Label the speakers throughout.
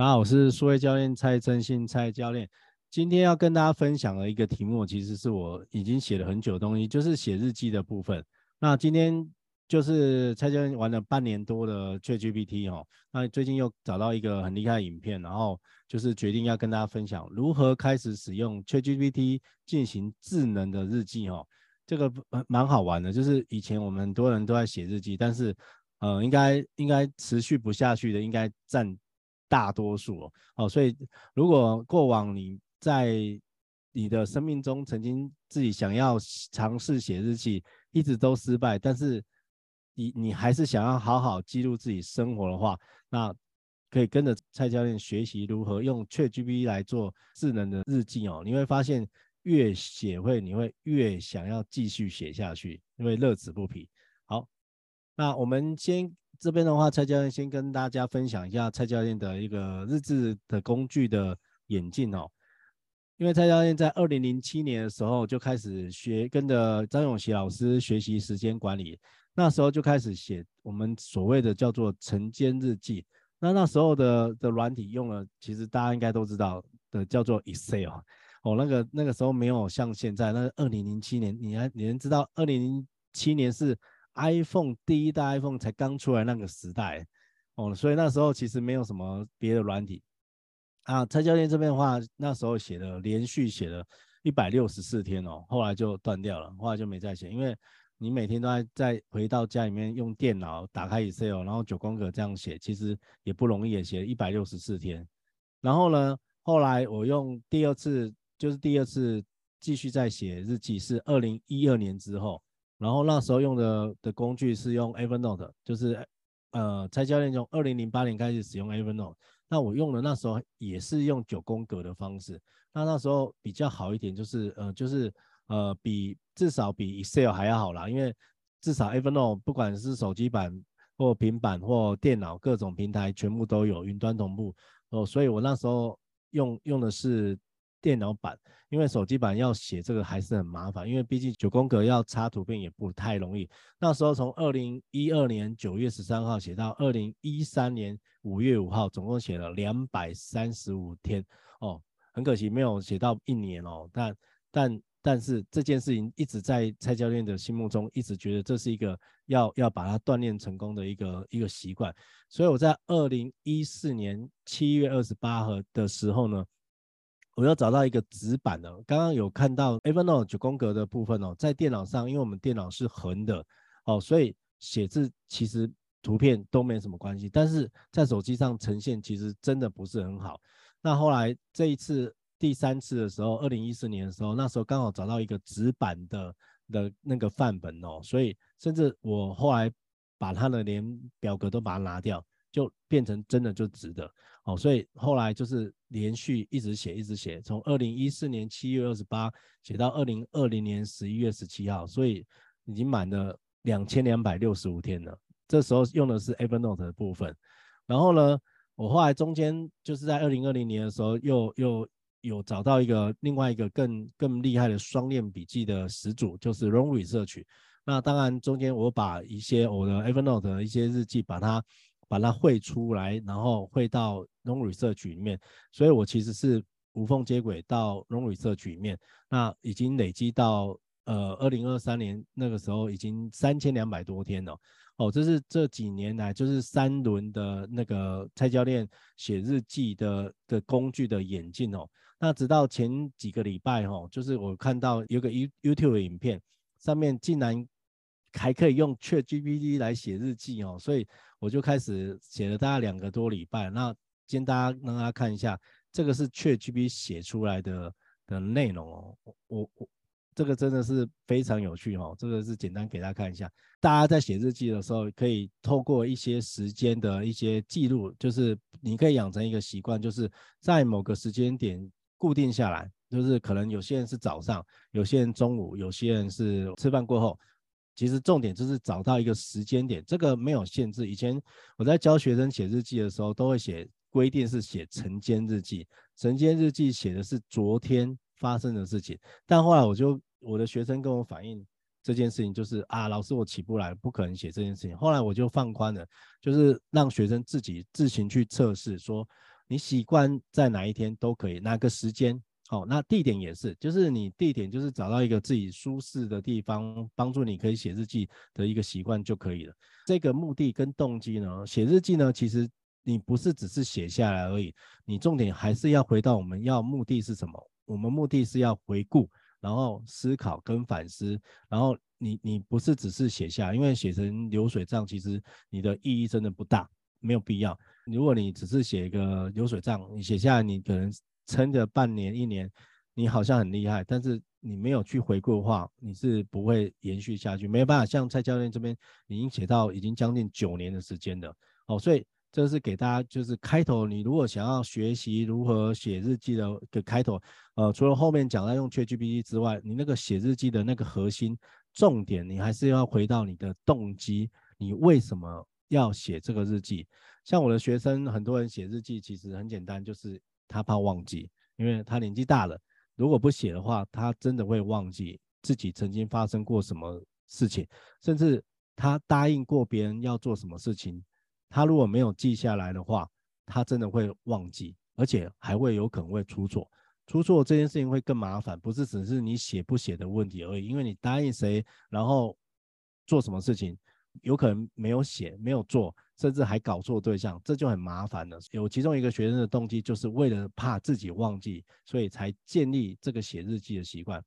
Speaker 1: 大家好，我是数位教练蔡正信蔡教练。今天要跟大家分享的一个题目，其实是我已经写了很久的东西，就是写日记的部分。那今天就是蔡教练玩了半年多的 ChatGPT 哦，那最近又找到一个很厉害的影片，然后就是决定要跟大家分享如何开始使用 ChatGPT 进行智能的日记哦。这个蛮好玩的，就是以前我们很多人都在写日记，但是呃，应该应该持续不下去的，应该占大多数哦。哦，所以如果过往你在你的生命中曾经自己想要尝试写日记，一直都失败，但是你你还是想要好好记录自己生活的话，那可以跟着蔡教练学习如何用 ChatGPT 来做智能的日记哦。你会发现越写会你会越想要继续写下去，因为乐此不疲。好，那我们先这边的话，蔡教练先跟大家分享一下蔡教练的一个日志的工具的演进哦。因为蔡教练在二零零七年的时候就开始学，跟着张永琪老师学习时间管理，那时候就开始写我们所谓的叫做晨间日记。那那时候的的软体用了，其实大家应该都知道的，叫做 Excel。哦，那个那个时候没有像现在，那二零零七年，你还你能知道二零零七年是 iPhone 第一代 iPhone 才刚出来那个时代，哦，所以那时候其实没有什么别的软体。啊，蔡教练这边的话，那时候写了连续写了一百六十四天哦，后来就断掉了，后来就没再写，因为你每天都在在回到家里面用电脑打开 Excel，然后九宫格这样写，其实也不容易，也写了一百六十四天。然后呢，后来我用第二次，就是第二次继续在写日记，是二零一二年之后，然后那时候用的的工具是用 Evernote，就是呃，蔡教练从二零零八年开始使用 Evernote。那我用的那时候也是用九宫格的方式，那那时候比较好一点，就是呃就是呃比至少比 Excel 还要好啦，因为至少 Evernote 不管是手机版或平板或电脑各种平台全部都有云端同步哦，所以我那时候用用的是电脑版，因为手机版要写这个还是很麻烦，因为毕竟九宫格要插图片也不太容易。那时候从二零一二年九月十三号写到二零一三年五月五号，总共写了两百三十五天哦，很可惜没有写到一年哦。但但但是这件事情一直在蔡教练的心目中，一直觉得这是一个要要把它锻炼成功的一个一个习惯。所以我在二零一四年七月二十八号的时候呢。我要找到一个纸板的，刚刚有看到 Evernote 九宫格的部分哦，在电脑上，因为我们电脑是横的哦，所以写字其实图片都没什么关系，但是在手机上呈现其实真的不是很好。那后来这一次第三次的时候，二零一四年的时候，那时候刚好找到一个纸板的的那个范本哦，所以甚至我后来把它的连表格都把它拿掉。就变成真的就值得，哦，所以后来就是连续一直写一直写，从二零一四年七月二十八写到二零二零年十一月十七号，所以已经满了两千两百六十五天了。这时候用的是 Evernote 的部分，然后呢，我后来中间就是在二零二零年的时候又又有找到一个另外一个更更厉害的双链笔记的始祖，就是 Long Research。那当然中间我把一些我的 Evernote 的一些日记把它。把它汇出来，然后汇到 Long Research 里面，所以我其实是无缝接轨到 Long Research 里面。那已经累积到呃二零二三年那个时候已经三千两百多天了。哦，这是这几年来就是三轮的那个蔡教练写日记的的工具的演进哦。那直到前几个礼拜哦，就是我看到有个 YouTube 的影片上面竟然还可以用 ChatGPT 来写日记哦，所以。我就开始写了大概两个多礼拜，那今天大家让大家看一下，这个是 ChatGPT 写出来的的内容哦，我我这个真的是非常有趣哦，这个是简单给大家看一下，大家在写日记的时候，可以透过一些时间的一些记录，就是你可以养成一个习惯，就是在某个时间点固定下来，就是可能有些人是早上，有些人中午，有些人是吃饭过后。其实重点就是找到一个时间点，这个没有限制。以前我在教学生写日记的时候，都会写规定是写晨间日记，晨间日记写的是昨天发生的事情。但后来我就我的学生跟我反映这件事情，就是啊，老师我起不来，不可能写这件事情。后来我就放宽了，就是让学生自己自行去测试，说你习惯在哪一天都可以，哪个时间，好，那地点也是，就是你地点就是找到一个自己舒适的地方，帮助你可以写日记的一个习惯就可以了。这个目的跟动机呢，写日记呢，其实你不是只是写下来而已，你重点还是要回到我们要目的是什么？我们目的是要回顾，然后思考跟反思，然后你你不是只是写下，因为写成流水账，其实你的意义真的不大。没有必要。如果你只是写一个流水账，你写下来，你可能撑着半年、一年，你好像很厉害，但是你没有去回顾的话，你是不会延续下去。没有办法像蔡教练这边已经写到已经将近九年的时间了。哦，所以这是给大家就是开头，你如果想要学习如何写日记的的开头，呃，除了后面讲到用 ChatGPT 之外，你那个写日记的那个核心重点，你还是要回到你的动机，你为什么？要写这个日记，像我的学生，很多人写日记其实很简单，就是他怕忘记，因为他年纪大了，如果不写的话，他真的会忘记自己曾经发生过什么事情，甚至他答应过别人要做什么事情，他如果没有记下来的话，他真的会忘记，而且还会有可能会出错。出错这件事情会更麻烦，不是只是你写不写的问题而已，因为你答应谁，然后做什么事情。有可能没有写，没有做，甚至还搞错对象，这就很麻烦了。有其中一个学生的动机，就是为了怕自己忘记，所以才建立这个写日记的习惯。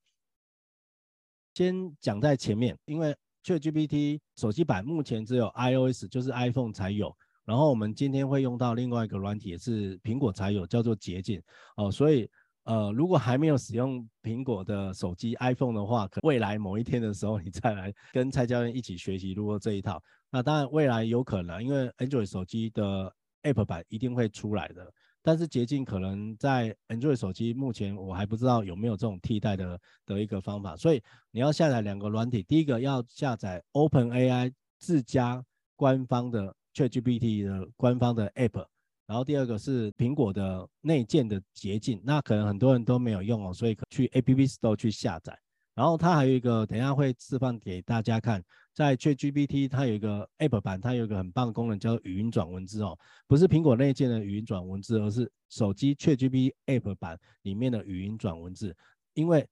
Speaker 1: 先讲在前面，因为 ChatGPT 手机版目前只有 iOS，就是 iPhone 才有。然后我们今天会用到另外一个软体，也是苹果才有，叫做捷径哦，所以。呃，如果还没有使用苹果的手机 iPhone 的话，可未来某一天的时候，你再来跟蔡教练一起学习如何这一套。那当然，未来有可能，因为 Android 手机的 App 版一定会出来的。但是捷径可能在 Android 手机目前我还不知道有没有这种替代的的一个方法。所以你要下载两个软体，第一个要下载 OpenAI 自家官方的 ChatGPT 的官方的 App。然后第二个是苹果的内建的捷径，那可能很多人都没有用哦，所以去 App Store 去下载。然后它还有一个，等下会示范给大家看，在 ChatGPT 它有一个 App 版，它有一个很棒的功能叫语音转文字哦，不是苹果内建的语音转文字，而是手机 ChatGPT App 版里面的语音转文字，因为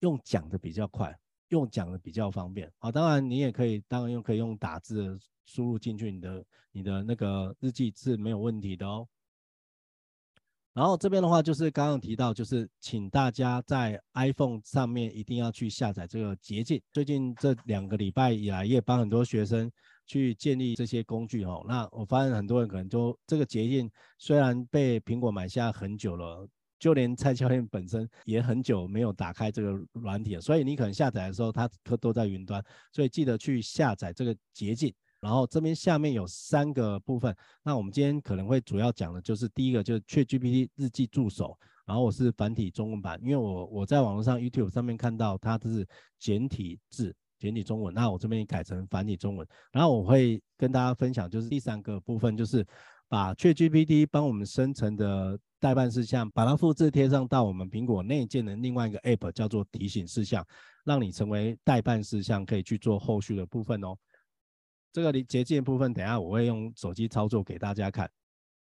Speaker 1: 用讲的比较快，用讲的比较方便。好，当然你也可以，当然用可以用打字。输入进去你的你的那个日记是没有问题的哦。然后这边的话就是刚刚提到，就是请大家在 iPhone 上面一定要去下载这个捷径。最近这两个礼拜以来，也帮很多学生去建立这些工具哦。那我发现很多人可能都这个捷径虽然被苹果买下很久了，就连蔡教练本身也很久没有打开这个软体了，所以你可能下载的时候它都在云端，所以记得去下载这个捷径。然后这边下面有三个部分，那我们今天可能会主要讲的就是第一个就是 ChatGPT 日记助手，然后我是繁体中文版，因为我我在网络上 YouTube 上面看到它是简体字、简体中文，那我这边改成繁体中文，然后我会跟大家分享就是第三个部分，就是把 ChatGPT 帮我们生成的待办事项，把它复制贴上到我们苹果内建的另外一个 App 叫做提醒事项，让你成为待办事项，可以去做后续的部分哦。这个捷径部分，等下我会用手机操作给大家看。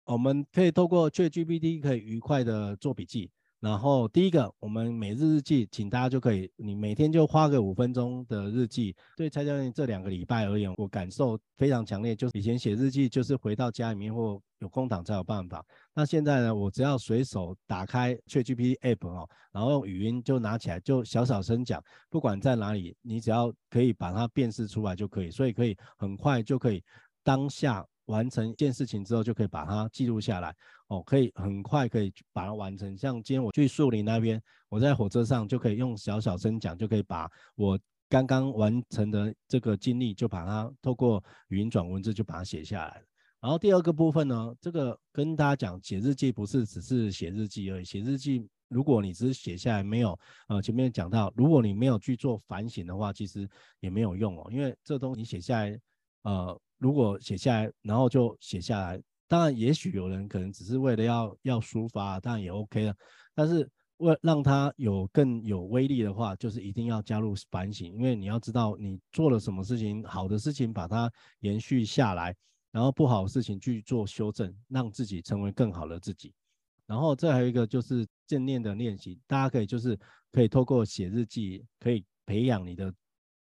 Speaker 1: 我们可以透过 ChatGPT 可以愉快的做笔记。然后第一个，我们每日日记，请大家就可以，你每天就花个五分钟的日记。对蔡教练这两个礼拜而言，我感受非常强烈，就是以前写日记就是回到家里面或有空档才有办法。那现在呢，我只要随手打开 ChatGPT App 哦，然后用语音就拿起来，就小小声讲，不管在哪里，你只要可以把它辨识出来就可以，所以可以很快就可以当下。完成一件事情之后，就可以把它记录下来哦，可以很快可以把它完成。像今天我去树林那边，我在火车上就可以用小小声讲，就可以把我刚刚完成的这个经历，就把它透过语音转文字就把它写下来。然后第二个部分呢，这个跟大家讲，写日记不是只是写日记而已。写日记，如果你只是写下来，没有呃前面讲到，如果你没有去做反省的话，其实也没有用哦，因为这东西写下来，呃。如果写下来，然后就写下来，当然，也许有人可能只是为了要要抒发，当然也 OK 了。但是为让它有更有威力的话，就是一定要加入反省，因为你要知道你做了什么事情，好的事情把它延续下来，然后不好的事情去做修正，让自己成为更好的自己。然后这还有一个就是正念的练习，大家可以就是可以透过写日记，可以培养你的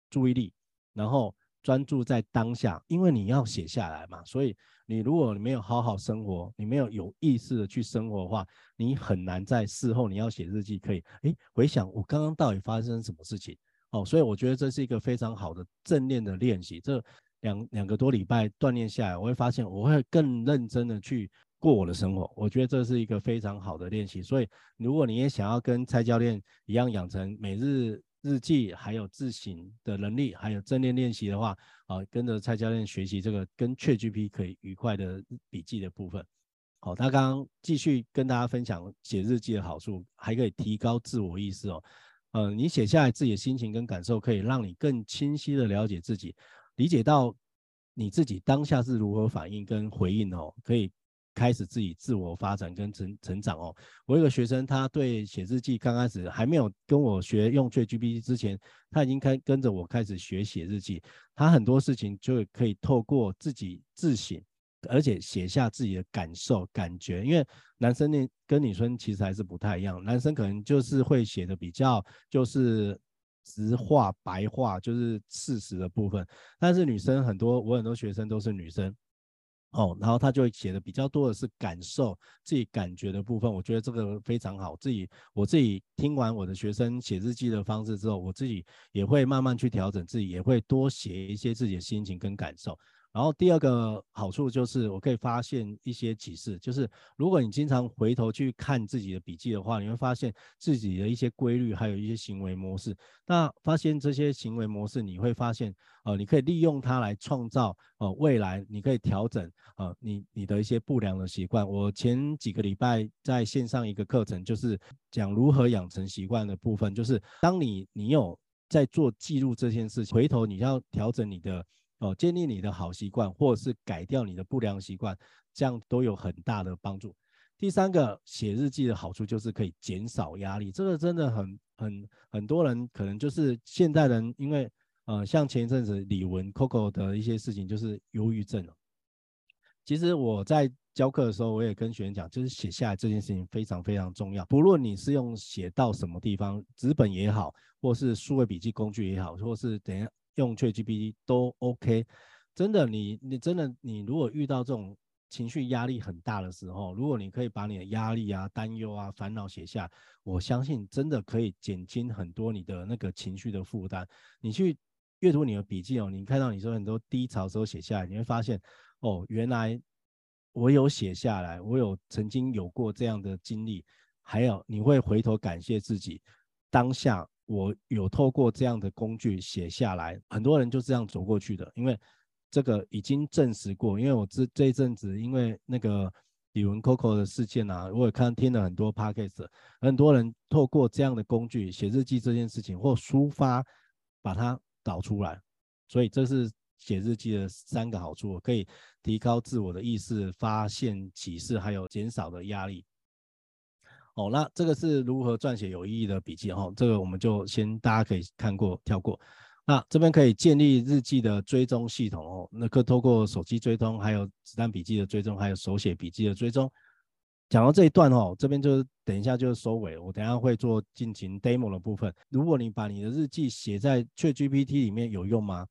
Speaker 1: 注意力，然后专注在当下，因为你要写下来嘛。所以你如果你没有好好生活，你没有有意识的去生活的话，你很难在事后你要写日记可以诶回想我刚刚到底发生什么事情哦。所以我觉得这是一个非常好的正念的练习。这两两个多礼拜锻炼下来，我会发现我会更认真的去过我的生活。我觉得这是一个非常好的练习。所以，如果你也想要跟蔡教练一样养成每日日记，还有自省的能力，还有正念练习的话，啊，跟着蔡教练学习这个跟确 G P 可以愉快的笔记的部分。好，他刚刚继续跟大家分享写日记的好处，还可以提高自我意识哦。呃，你写下来自己的心情跟感受，可以让你更清晰的了解自己。理解到你自己当下是如何反应跟回应哦，可以开始自己自我发展跟成成长哦。我有个学生，他对写日记刚开始还没有跟我学用 ChatGPT 之前，他已经开跟着我开始学写日记。他很多事情就可以透过自己自省，而且写下自己的感受感觉。因为男生呢跟女生其实还是不太一样，男生可能就是会写的比较就是。直话白话就是事实的部分，但是女生很多，我很多学生都是女生，哦，然后他就会写的比较多的是感受自己感觉的部分，我觉得这个非常好。自己我自己听完我的学生写日记的方式之后，我自己也会慢慢去调整，自己也会多写一些自己的心情跟感受。然后第二个好处就是，我可以发现一些启示，就是如果你经常回头去看自己的笔记的话，你会发现自己的一些规律，还有一些行为模式。那发现这些行为模式，你会发现，呃，你可以利用它来创造，呃，未来你可以调整，呃，你你的一些不良的习惯。我前几个礼拜在线上一个课程，就是讲如何养成习惯的部分，就是当你你有在做记录这件事情，回头你要调整你的。哦，建立你的好习惯，或者是改掉你的不良习惯，这样都有很大的帮助。第三个，写日记的好处就是可以减少压力，这个真的很很很多人可能就是现代人，因为呃，像前一阵子李玟 Coco 的一些事情，就是忧郁症。其实我在教课的时候，我也跟学员讲，就是写下来这件事情非常非常重要。不论你是用写到什么地方，纸本也好，或是数位笔记工具也好，或是等下。用 ChatGPT 都 OK，真的，你你真的，你如果遇到这种情绪压力很大的时候，如果你可以把你的压力啊、担忧啊、烦恼写下，我相信真的可以减轻很多你的那个情绪的负担。你去阅读你的笔记哦，你看到你说很多低潮的时候写下来，你会发现哦，原来我有写下来，我有曾经有过这样的经历，还有你会回头感谢自己当下。我有透过这样的工具写下来，很多人就这样走过去的，因为这个已经证实过。因为我这这一阵子，因为那个李玟 Coco 的事件啊，我也看听了很多 Podcast，很多人透过这样的工具写日记这件事情或抒发，把它导出来，所以这是写日记的三个好处，可以提高自我的意识，发现启示，还有减少的压力。哦，那这个是如何撰写有意义的笔记哈、哦？这个我们就先大家可以看过跳过。那这边可以建立日记的追踪系统哦，那可透过手机追踪，还有子弹笔记的追踪，还有手写笔记的追踪。讲到这一段哦，这边就是等一下就收尾，我等下会做进行 demo 的部分。如果你把你的日记写在 ChatGPT 里面有用吗？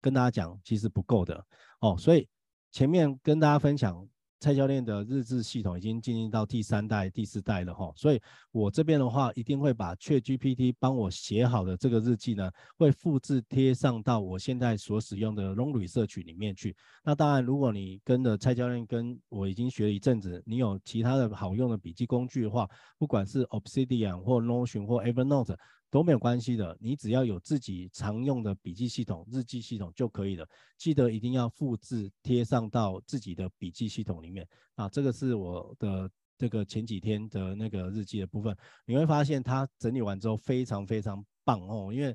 Speaker 1: 跟大家讲，其实不够的哦。所以前面跟大家分享。蔡教练的日志系统已经进行到第三代、第四代了哈，所以我这边的话一定会把 ChatGPT 帮我写好的这个日记呢，会复制贴上到我现在所使用的 Long Research 里面去。那当然，如果你跟着蔡教练跟我已经学了一阵子，你有其他的好用的笔记工具的话，不管是 Obsidian 或 Notion 或 Evernote。都没有关系的，你只要有自己常用的笔记系统、日记系统就可以了。记得一定要复制贴上到自己的笔记系统里面啊。这个是我的这个前几天的那个日记的部分，你会发现它整理完之后非常非常棒哦。因为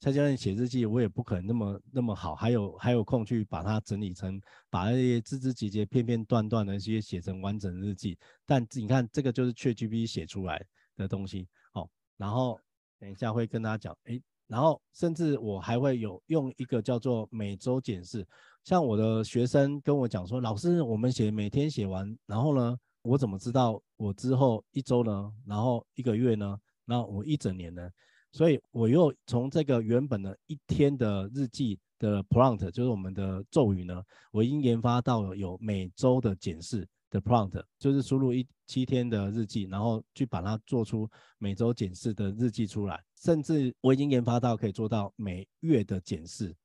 Speaker 1: 蔡教练写日记，我也不可能那么那么好，还有还有空去把它整理成，把那些枝枝节节、片片段段的一些写成完整日记。但你看，这个就是 ChatGPT 写出来的东西哦，然后。等一下会跟大家讲，哎，然后甚至我还会有用一个叫做每周检视，像我的学生跟我讲说，老师，我们写每天写完，然后呢，我怎么知道我之后一周呢？然后一个月呢？那我一整年呢？所以我又从这个原本的一天的日记的 prompt，就是我们的咒语呢，我已经研发到了有每周的检视的 prompt，就是输入一七天的日记，然后去把它做出每周检视的日记出来，甚至我已经研发到可以做到每月的检视。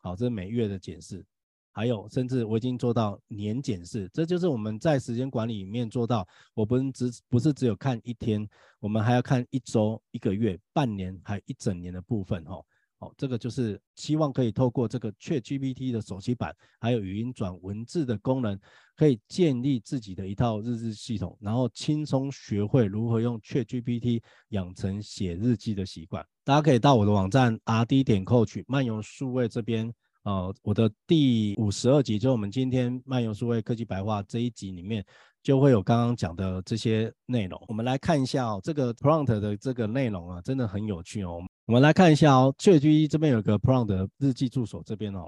Speaker 1: 好，这是每月的检视。还有，甚至我已经做到年检视，这就是我们在时间管理里面做到。我不只不是只有看一天，我们还要看一周、一个月、半年，还有一整年的部分。哈，好，这个就是希望可以透过这个 ChatGPT 的手机版，还有语音转文字的功能，可以建立自己的一套日志系统，然后轻松学会如何用 ChatGPT 养成写日记的习惯。大家可以到我的网站 RD 点 Coach 漫游数位这边。呃，我的第五十二集，就是我们今天漫游数位科技白话这一集里面，就会有刚刚讲的这些内容。我们来看一下哦，这个 prompt 的这个内容啊，真的很有趣哦。我们来看一下哦，ChatGPT 这边有个 prompt 日记助手这边哦，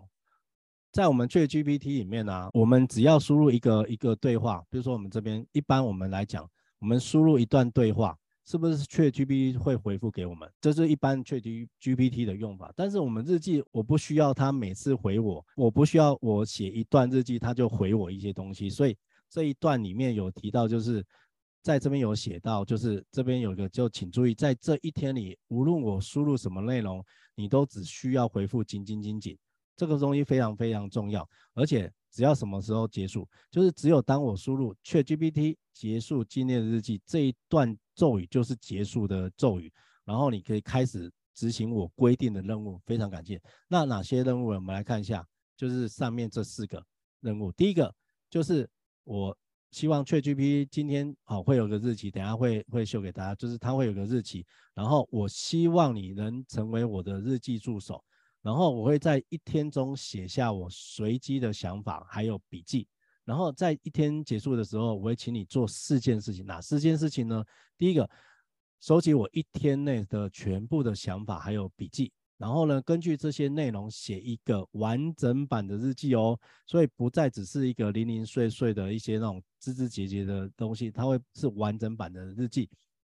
Speaker 1: 在我们 ChatGPT 里面呢、我们只要输入一个一个对话，比如说我们这边一般我们来讲，我们输入一段对话。是不是 ChatGPT 会回复给我们？这是一般 ChatGPT 的用法。但是我们日记，我不需要它每次回我，我不需要我写一段日记，它就回我一些东西。所以这一段里面有提到，就是在这边有写到，就是这边有个，就请注意，在这一天里，无论我输入什么内容，你都只需要回复紧紧紧紧。这个东西非常非常重要，而且只要什么时候结束，就是只有当我输入 ChatGPT 结束今天的日记这一段。咒语就是结束的咒语，然后你可以开始执行我规定的任务。非常感谢。那哪些任务？我们来看一下，就是上面这四个任务。第一个就是我希望 ChatGPT 今天好会有个日期，等下会会秀给大家，就是它会有个日期。然后我希望你能成为我的日记助手，然后我会在一天中写下我随机的想法还有笔记。然后在一天结束的时候，我会请你做四件事情。哪四件事情呢？第一个，收集我一天内的全部的想法还有笔记，然后呢，根据这些内容写一个完整版的日记哦。所以不再只是一个零零碎碎的一些那种枝枝节节的东西，它会是完整版的日记。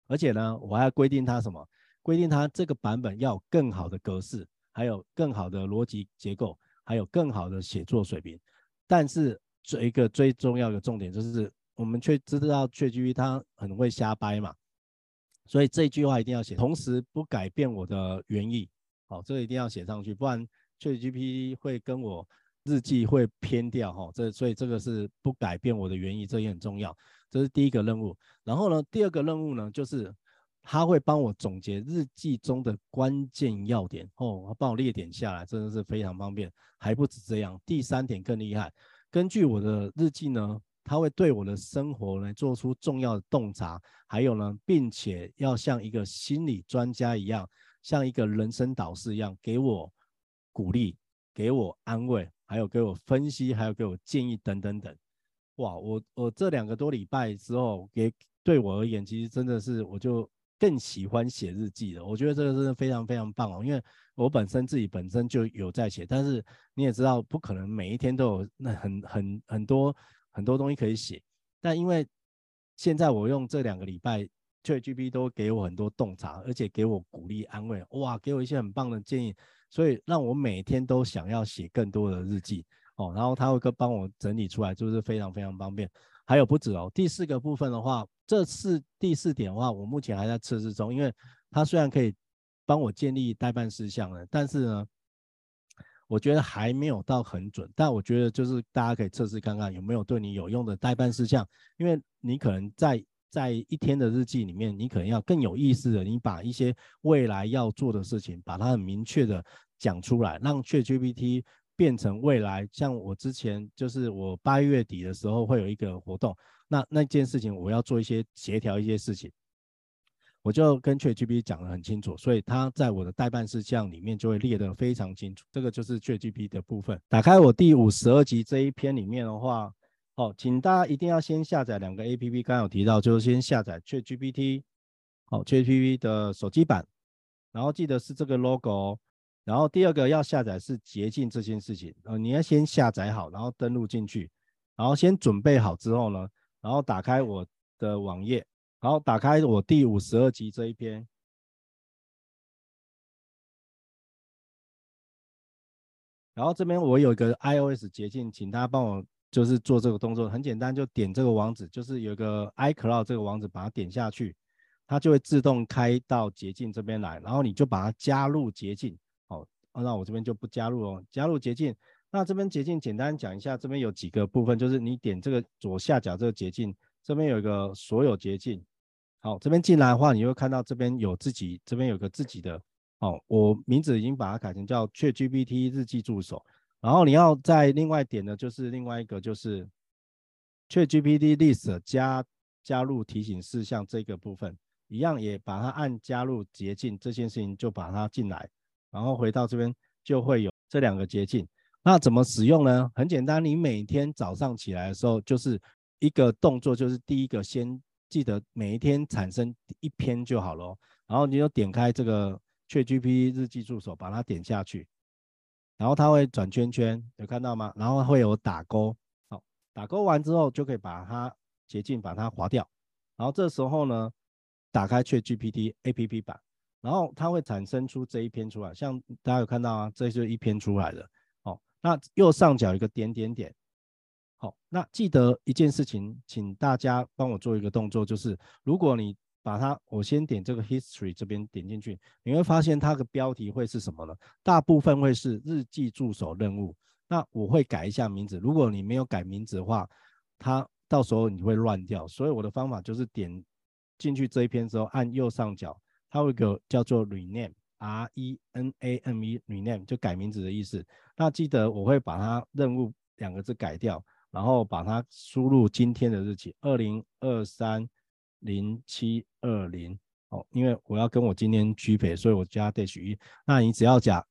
Speaker 1: 而且呢，我还要规定它什么？规定它这个版本要有更好的格式，还有更好的逻辑结构，还有更好的写作水平。但是这一个最重要的重点就是，我们却知道雀居它很会瞎掰嘛，所以这句话一定要写，同时不改变我的原意，好，这个一定要写上去，不然 ChatGPT 会跟我日记会偏掉哈，这所以这个是不改变我的原意，这也很重要，这是第一个任务。然后呢，第二个任务呢，就是他会帮我总结日记中的关键要点哦，帮我列点下来，真的是非常方便。还不止这样，第三点更厉害。根据我的日记呢，它会对我的生活呢做出重要的洞察，还有呢，并且要像一个心理专家一样，像一个人生导师一样，给我鼓励，给我安慰，还有给我分析，还有给我建议等等等。哇，我我这两个多礼拜之后，给对我而言，其实真的是我就更喜欢写日记了。我觉得这个真的非常非常棒哦，因为。我本身自己本身就有在写，但是你也知道，不可能每一天都有那很很很多很多东西可以写。但因为现在我用这两个礼拜 JGP 都给我很多洞察，而且给我鼓励安慰，哇，给我一些很棒的建议，所以让我每天都想要写更多的日记哦。然后他会帮我整理出来，就是非常非常方便。还有不止哦，第四个部分的话，这是第四点的话，我目前还在测试中，因为它虽然可以。帮我建立代办事项了，但是呢，我觉得还没有到很准。但我觉得就是大家可以测试看看有没有对你有用的代办事项，因为你可能在在一天的日记里面，你可能要更有意识的，你把一些未来要做的事情，把它很明确的讲出来，让 ChatGPT 变成未来。像我之前就是我八月底的时候会有一个活动，那那件事情我要做一些协调一些事情。我就跟 ChatGPT 讲得很清楚，所以他在我的待办事项里面就会列得非常清楚。这个就是 ChatGPT 的部分。打开我第五十二集这一篇里面的话，哦，请大家一定要先下载两个 APP，刚刚有提到，就是先下载 ChatGPT，好，ChatGPT 的手机版，然后记得是这个 logo 哦。然后第二个要下载是捷径这件事情，呃，你要先下载好，然后登录进去，然后先准备好之后呢，然后打开我的网页，然后打开我第五十二集这一篇，然后这边我有一个 iOS 捷径，请大家帮我就是做这个动作，很简单，就点这个网址，就是有个 iCloud 这个网址，把它点下去，它就会自动开到捷径这边来，然后你就把它加入捷径。那我这边就不加入哦，加入捷径。那这边捷径简单讲一下，这边有几个部分，就是你点这个左下角这个捷径，这边有一个所有捷径。好，这边进来的话，你会看到这边有自己，这边有个自己的。哦，我名字已经把它改成叫 ChatGPT 日记助手。然后你要再另外点的，就是另外一个就是 ChatGPT List 加加入提醒事项这个部分，一样也把它按加入捷径这件事情就把它进来。然后回到这边就会有这两个捷径，那怎么使用呢？很简单，你每天早上起来的时候，就是一个动作，就是第一个先记得每一天产生一篇就好了。然后你就点开这个 ChatGPT 日记助手，把它点下去，然后它会转圈圈，有看到吗？然后会有打勾，好，打勾完之后就可以把它捷径把它划掉。然后这时候呢，打开 ChatGPT APP 版。然后它会产生出这一篇出来，像大家有看到啊，这就是一篇出来的。好、哦，那右上角一个点点点。好、那记得一件事情，请大家帮我做一个动作，就是如果你把它，我先点这个 history 这边点进去，你会发现它的标题会是什么呢？大部分会是日记助手任务。那我会改一下名字，如果你没有改名字的话，它到时候你会乱掉。所以我的方法就是点进去这一篇之后，按右上角。它会有个叫做 rename，R E N A M E，rename 就改名字的意思。那记得我会把它任务两个字改掉，然后把它输入今天的日期，二零二三零七二零。哦，因为我要跟我今天区别，所以我加 dash 一。那你只要讲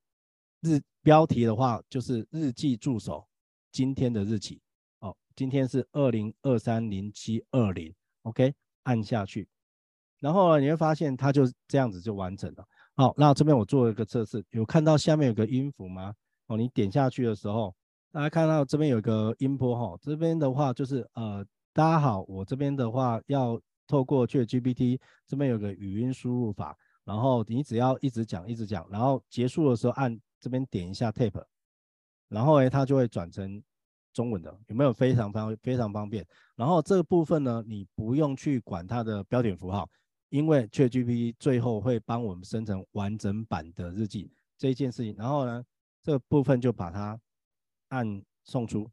Speaker 1: 日标题的话，就是日记助手今天的日期。哦，今天是二零二三零七二零。OK，按下去。然后你会发现它就这样子就完成了。好，那这边我做一个测试，有看到下面有个音符吗？哦，你点下去的时候，大家看到这边有个音波哈，这边的话就是呃，大家好，我这边的话要透过 ChatGPT，这边有个语音输入法，然后你只要一直讲一直讲，然后结束的时候按这边点一下 Tape，然后诶它就会转成中文的，有没有非常方非常方便？然后这个部分呢，你不用去管它的标点符号。因为 ChatGPT 最后会帮我们生成完整版的日记这一件事情，然后呢，这个部分就把它按送出。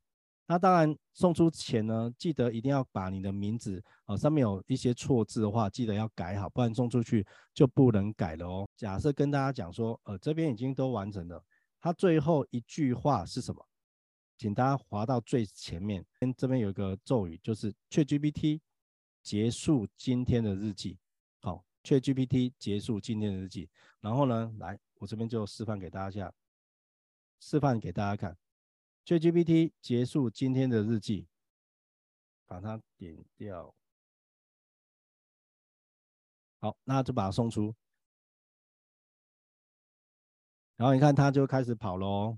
Speaker 1: 那当然送出前呢，记得一定要把你的名字啊、呃、上面有一些错字的话，记得要改好，不然送出去就不能改了哦。假设跟大家讲说，呃，这边已经都完成了，它最后一句话是什么？请大家滑到最前面，跟这边有一个咒语，就是 ChatGPT 结束今天的日记。ChatGPT 结束今天的日记，然后呢，来，我这边就示范给大家下，示范给大家看。ChatGPT 结束今天的日记，把它点掉。好，那就把它送出。然后你看，它就开始跑喽。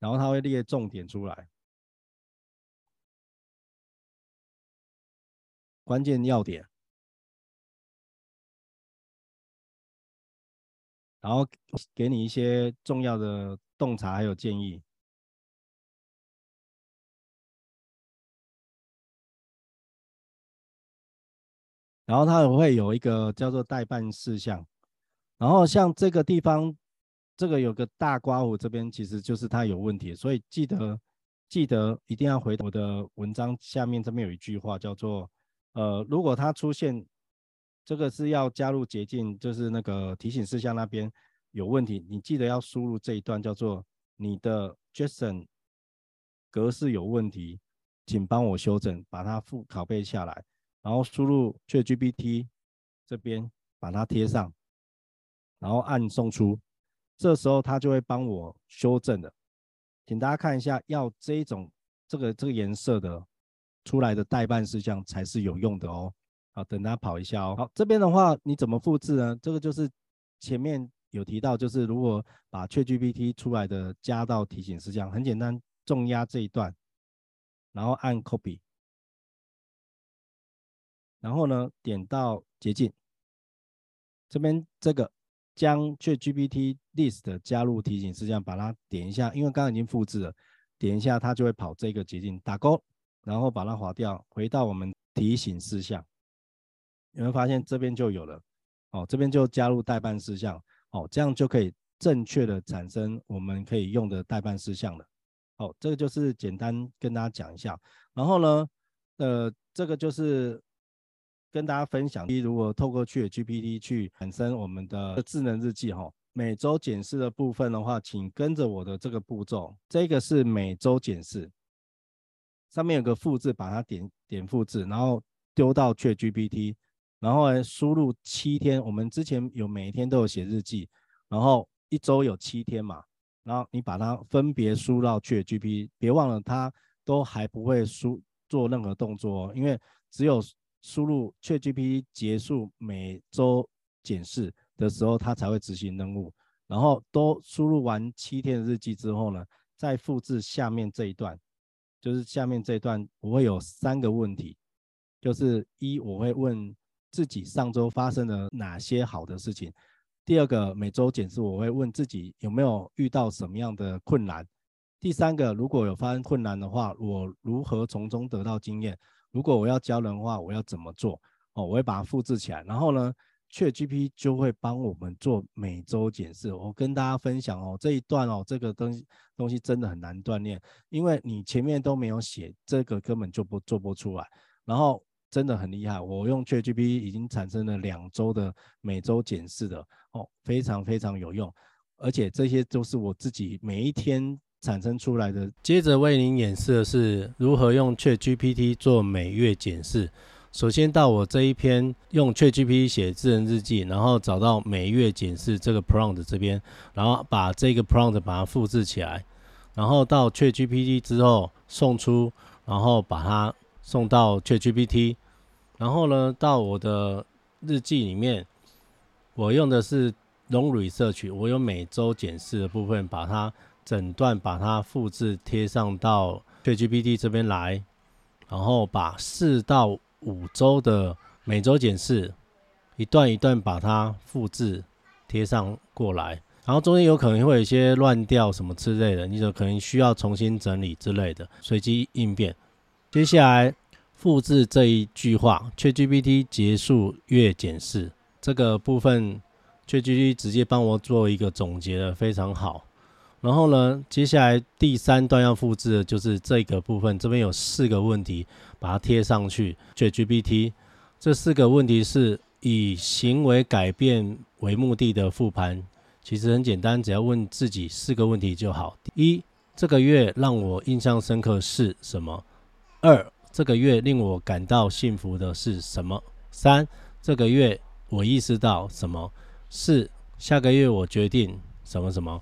Speaker 1: 然后它会列重点出来。关键要点，然后给你一些重要的洞察还有建议，然后它会有一个叫做待办事项，然后像这个地方，这个有个大括弧，这边其实就是它有问题，所以记得记得一定要回我的文章下面这边有一句话叫做。呃，如果它出现这个是要加入捷径，就是那个提醒事项那边有问题，你记得要输入这一段叫做你的 JSON 格式有问题，请帮我修正，把它复拷贝下来，然后输入 ChatGPT 这边把它贴上，然后按送出，这时候它就会帮我修正的，请大家看一下，要这一种这个这个颜色的。出来的待办事项才是有用的哦。好，等它跑一下哦。好，这边的话你怎么复制呢？这个就是前面有提到，就是如果把 ChatGPT 出来的加到提醒事项，很简单，重压这一段，然后按 Copy，然后呢点到捷径，这边这个将 ChatGPT List 加入提醒事项，把它点一下，因为刚刚已经复制了，点一下它就会跑这个捷径，打勾，然后把它划掉，回到我们提醒事项。你会发现这边就有了，哦，这边就加入待办事项，哦，这样就可以正确的产生我们可以用的待办事项了。哦，这个就是简单跟大家讲一下。然后呢，呃，这个就是跟大家分享，如果透过 ChatGPT 去产生我们的智能日记，哈，每周检视的部分的话，请跟着我的这个步骤，这个是每周检视，上面有个复制，把它点点复制，然后丢到 ChatGPT。然后，输入七天，我们之前有每一天都有写日记，然后一周有七天嘛，然后你把它分别输到 ChatGPT，别忘了它都还不会输做任何动作哦，因为只有输入 ChatGPT 结束每周检视的时候，它才会执行任务。然后都输入完七天的日记之后呢，再复制下面这一段，就是下面这一段我会有三个问题，就是一我会问。自己上周发生了哪些好的事情？第二个，每周检视，我会问自己有没有遇到什么样的困难？第三个，如果有发生困难的话，我如何从中得到经验？如果我要教人的话，我要怎么做？哦，我会把它复制起来。然后呢确 G P 就会帮我们做每周检视。我跟大家分享哦，这一段哦，这个东西东西真的很难锻炼，因为你前面都没有写，这个根本就不做不出来。然后。真的很厉害，我用 ChatGPT 已经产生了两周的每周检视的哦，非常非常有用，而且这些都是我自己每一天产生出来的。接着为您演示的是如何用 ChatGPT 做每月检视。首先到我这一篇用 ChatGPT 写智能日记，然后找到每月检视这个 prompt 这边，然后把这个 prompt 把它复制起来，然后到 ChatGPT 之后送出，然后把它送到 ChatGPT。然后呢，到我的日记里面，我用的是 Long Research，我有每周检视的部分，把它整段把它复制贴上到 ChatGPT 这边来，然后把四到五周的每周检视一段一段把它复制贴上过来，然后中间有可能会有一些乱掉什么之类的，你就可能需要重新整理之类的，随机应变。接下来。复制这一句话，ChatGPT 结束月检视这个部分，ChatGPT 直接帮我做一个总结的非常好。然后呢，接下来第三段要复制的就是这个部分，这边有四个问题，把它贴上去。ChatGPT 这四个问题是以行为改变为目的的复盘，其实很简单，只要问自己四个问题就好。一，这个月让我印象深刻是什么？二。这个月令我感到幸福的是什么？三，这个月我意识到什么？四，下个月我决定什么什么？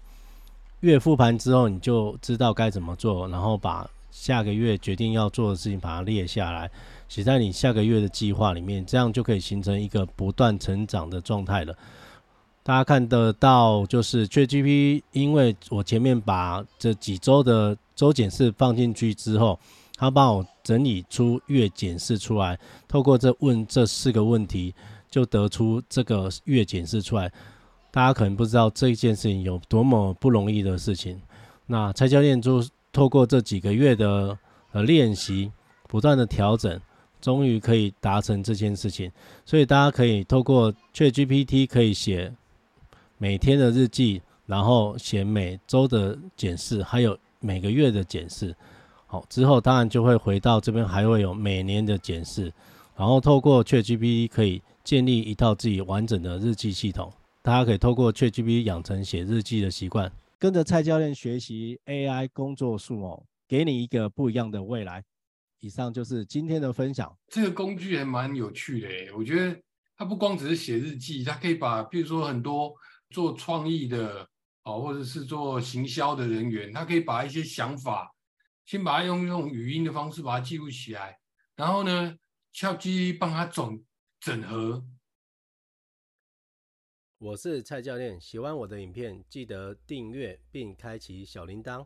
Speaker 1: 月复盘之后，你就知道该怎么做，然后把下个月决定要做的事情把它列下来，写在你下个月的计划里面，这样就可以形成一个不断成长的状态了。大家看得到，就是 JGP，因为我前面把这几周的周检视放进去之后。他帮我整理出月检视出来，透过这问这四个问题，就得出这个月检视出来。大家可能不知道这件事情有多么不容易的事情。那蔡教练就透过这几个月的呃练习，不断的调整，终于可以达成这件事情。所以大家可以透过 ChatGPT 可以写每天的日记，然后写每周的检视，还有每个月的检视。好，之后当然就会回到这边，还会有每年的检视，然后透过 ChatGPT 可以建立一套自己完整的日记系统。大家可以透过 ChatGPT 养成写日记的习惯，跟着蔡教练学习 AI 工作术哦，给你一个不一样的未来。以上就是今天的分享。
Speaker 2: 这个工具还蛮有趣的，我觉得它不光只是写日记，它可以把，比如说很多做创意的哦，或者是做行销的人员，他可以把一些想法。先把它用用语音的方式把它记录起来然后呢敲击帮它整整合。
Speaker 1: 我是蔡教练喜欢我的影片记得订阅并开启小铃铛。